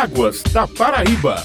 Águas da Paraíba.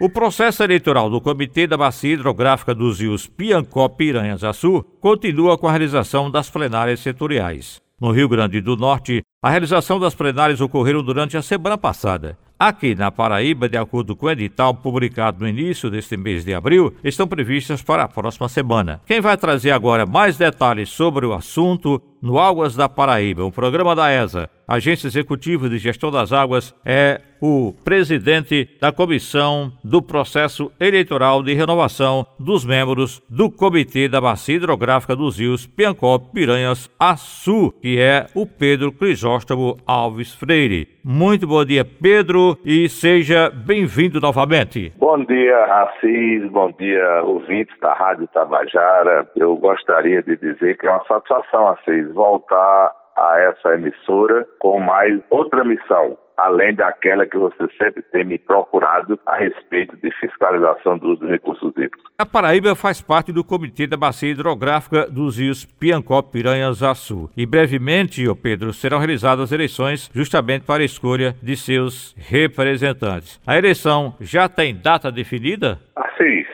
O processo eleitoral do Comitê da Bacia Hidrográfica dos rios Piancó Piranhas Açu continua com a realização das plenárias setoriais. No Rio Grande do Norte, a realização das plenárias ocorreram durante a semana passada. Aqui na Paraíba, de acordo com o edital publicado no início deste mês de abril, estão previstas para a próxima semana. Quem vai trazer agora mais detalhes sobre o assunto no Águas da Paraíba, um programa da ESA, Agência Executiva de Gestão das Águas, é o presidente da Comissão do Processo Eleitoral de Renovação dos membros do Comitê da Bacia Hidrográfica dos Rios Piancó Piranhas Açu, que é o Pedro Crisóstomo Alves Freire. Muito bom dia, Pedro, e seja bem-vindo novamente. Bom dia, Assis, bom dia, ouvintes da Rádio Tabajara. Eu gostaria de dizer que é uma satisfação, Assis, voltar a essa emissora com mais outra missão, além daquela que você sempre tem me procurado a respeito de fiscalização do uso dos recursos hídricos. A Paraíba faz parte do Comitê da Bacia Hidrográfica dos rios Piancó, Piranhas, Açu. E brevemente, ô Pedro, serão realizadas eleições justamente para a escolha de seus representantes. A eleição já tem data definida? Assis,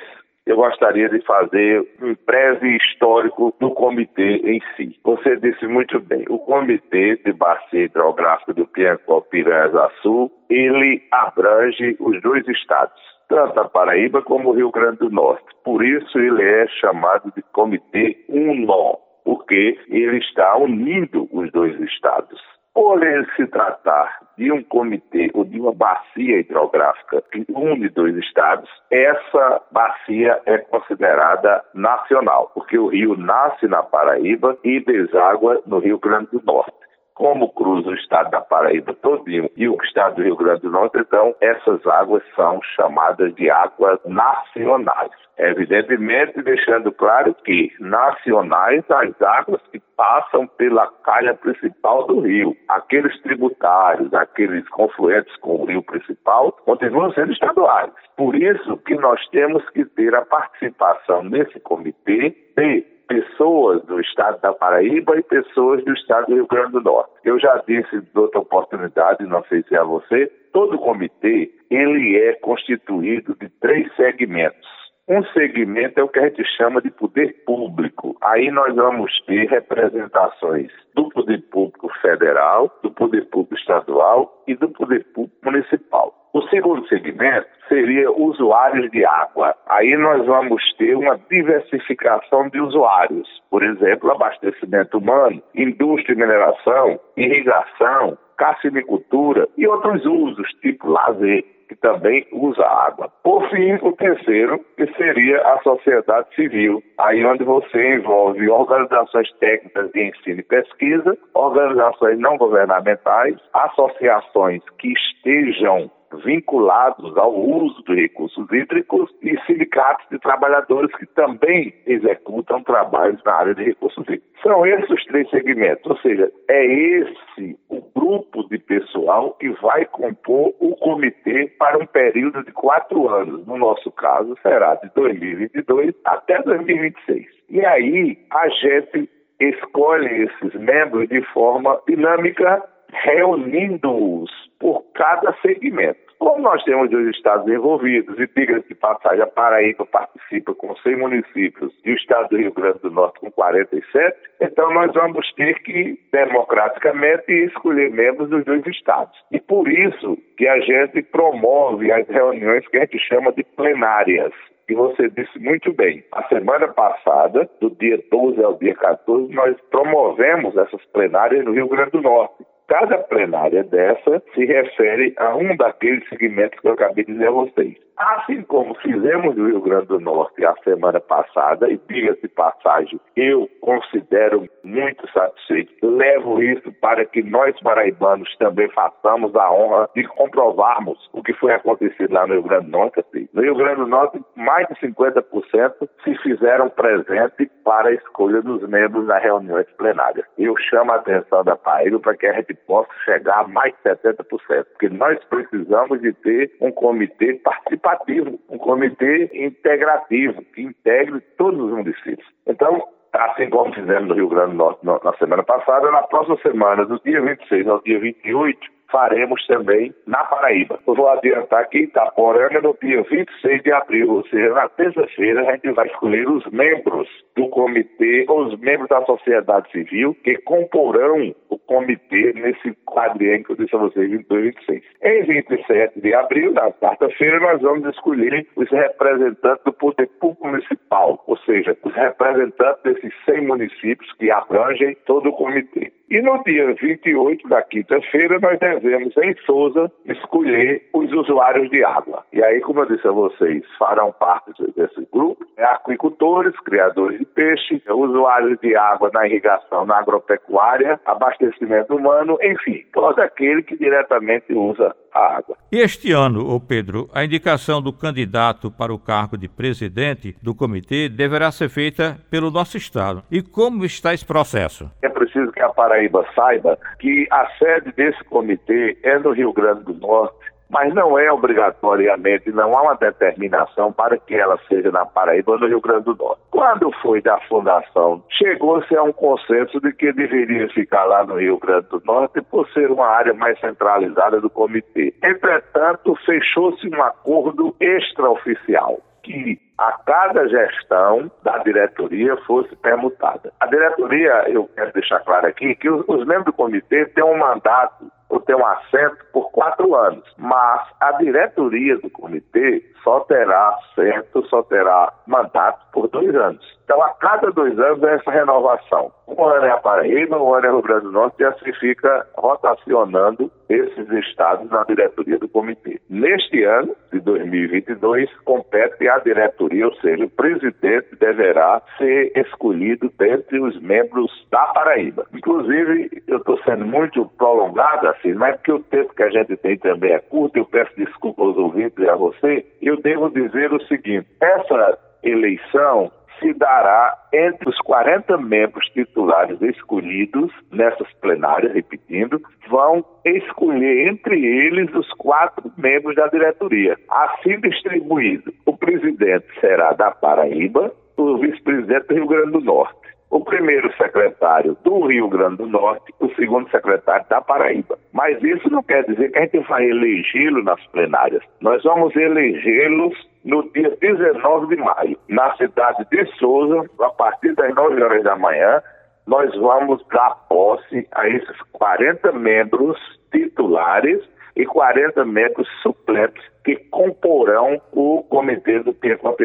eu gostaria de fazer um breve histórico do comitê em si. Você disse muito bem, o Comitê de Bacia Hidrográfica do Piancó Piranhas Sul, ele abrange os dois estados, tanto a Paraíba como o Rio Grande do Norte. Por isso ele é chamado de Comitê UNO, porque ele está unindo os dois estados. Por ele se tratar de um comitê ou de uma bacia hidrográfica que une dois estados, essa bacia é considerada nacional, porque o rio nasce na Paraíba e deságua no Rio Grande do Norte como cruza o estado da Paraíba todinho e o estado do Rio Grande do Norte, então essas águas são chamadas de águas nacionais. Evidentemente, deixando claro que nacionais as águas passam pela calha principal do rio. Aqueles tributários, aqueles confluentes com o rio principal, continuam sendo estaduais. Por isso que nós temos que ter a participação nesse comitê de pessoas do estado da Paraíba e pessoas do estado do Rio Grande do Norte. Eu já disse de outra oportunidade, não sei se é a você, todo comitê ele é constituído de três segmentos. Um segmento é o que a gente chama de poder público. Aí nós vamos ter representações do poder público federal, do poder público estadual e do poder público municipal. O segundo segmento seria usuários de água. Aí nós vamos ter uma diversificação de usuários. Por exemplo, abastecimento humano, indústria e mineração, irrigação, cassinicultura e outros usos, tipo lazer que também usa água. Por fim, o terceiro, que seria a sociedade civil, aí onde você envolve organizações técnicas de ensino e pesquisa, organizações não governamentais, associações que estejam vinculados ao uso de recursos hídricos e sindicatos de trabalhadores que também executam trabalhos na área de recursos hídricos. São esses os três segmentos, ou seja, é esse o grupo de pessoal que vai compor o comitê para um período de quatro anos. No nosso caso, será de 2022 até 2026. E aí a gente escolhe esses membros de forma dinâmica, reunindo-os por cada segmento. Como nós temos dois estados envolvidos, e diga-se de passagem, a Paraíba participa com 100 municípios e o estado do Rio Grande do Norte com 47, então nós vamos ter que, democraticamente, escolher membros dos dois estados. E por isso que a gente promove as reuniões que a gente chama de plenárias. E você disse muito bem, a semana passada, do dia 12 ao dia 14, nós promovemos essas plenárias no Rio Grande do Norte. Cada plenária dessa se refere a um daqueles segmentos que eu acabei de dizer a vocês. Assim como fizemos no Rio Grande do Norte a semana passada, e diga-se passagem, eu considero muito satisfeito. Levo isso para que nós paraibanos também façamos a honra de comprovarmos o que foi acontecido lá no Rio Grande do Norte. Assim. No Rio Grande do Norte, mais de 50% se fizeram presente para a escolha dos membros nas reuniões plenárias. Eu chamo a atenção da Paraíba para que a gente possa chegar a mais de 70%, porque nós precisamos de ter um comitê participativo um comitê integrativo, que integre todos os municípios. Então, assim como fizemos no Rio Grande do Norte na semana passada, na próxima semana, do dia 26 ao dia 28, faremos também na Paraíba. Eu vou adiantar que Itaporanga, no dia 26 de abril, ou seja, na terça-feira, a gente vai escolher os membros comitê, os membros da sociedade civil que comporão o comitê nesse quadriênio que eu disse a vocês, 22 e 26. Em 27 de abril, na quarta-feira, nós vamos escolher os representantes do poder público municipal, ou seja, os representantes desses 100 municípios que abrangem todo o comitê. E no dia 28 da quinta-feira, nós devemos, em Souza, escolher os usuários de água. E aí, como eu disse a vocês, farão parte desse grupo é aquicultores, criadores de peixe, usuários de água na irrigação, na agropecuária, abastecimento humano, enfim, todo aquele que diretamente usa a água. E este ano, ô Pedro, a indicação do candidato para o cargo de presidente do comitê deverá ser feita pelo nosso Estado. E como está esse processo? É preciso que a Paraíba saiba que a sede desse comitê é no Rio Grande do Norte mas não é obrigatoriamente, não há uma determinação para que ela seja na Paraíba ou no Rio Grande do Norte. Quando foi da fundação, chegou-se a um consenso de que deveria ficar lá no Rio Grande do Norte por ser uma área mais centralizada do comitê. Entretanto, fechou-se um acordo extraoficial que a cada gestão da diretoria fosse permutada. A diretoria, eu quero deixar claro aqui, que os, membros do comitê têm um mandato têm um assento por quatro anos, mas a diretoria do comitê só terá assento, só terá mandato por dois anos. Então, a cada dois anos é essa renovação. Um ano é a Paraíba, um ano é o Rio Grande do Norte, e assim fica rotacionando esses estados na diretoria do comitê. Neste ano de 2022, compete à diretoria, ou seja, o presidente deverá ser escolhido dentre os membros da Paraíba. Inclusive, eu estou sendo muito prolongado assim, mas porque o tempo que a gente tem também é curto, eu peço desculpa aos ouvintes e a você, eu devo dizer o seguinte: essa eleição se dará entre os 40 membros titulares escolhidos nessas plenárias, repetindo, vão escolher entre eles os quatro membros da diretoria. Assim distribuído, o presidente será da Paraíba, o vice-presidente do Rio Grande do Norte o primeiro secretário do Rio Grande do Norte, o segundo secretário da Paraíba. Mas isso não quer dizer que a gente vai elegê-lo nas plenárias. Nós vamos elegê-los no dia 19 de maio, na cidade de Souza, a partir das 9 horas da manhã, nós vamos dar posse a esses 40 membros titulares e 40 membros suplentes que comporão o comitê do Pico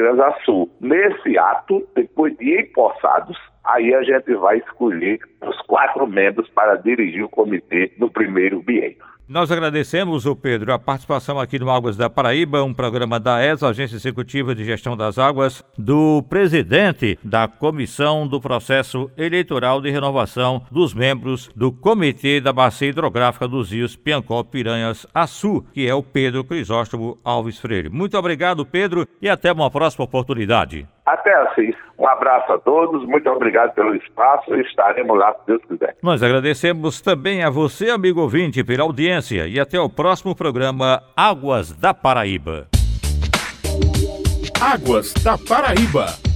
Sul. Nesse ato, depois de empossados, aí a gente vai escolher os quatro membros para dirigir o comitê no primeiro biênio. Nós agradecemos, o Pedro, a participação aqui no Águas da Paraíba, um programa da ESA, Agência Executiva de Gestão das Águas, do presidente da Comissão do Processo Eleitoral de Renovação dos membros do Comitê da Bacia Hidrográfica dos Rios Piancó Piranhas Açu, que é o Pedro Crisóstomo Alves Freire. Muito obrigado, Pedro, e até uma próxima oportunidade. Até assim. Um abraço a todos, muito obrigado pelo espaço e estaremos lá, se Deus quiser. Nós agradecemos também a você, amigo ouvinte, pela audiência e até o próximo programa Águas da Paraíba. Águas da Paraíba.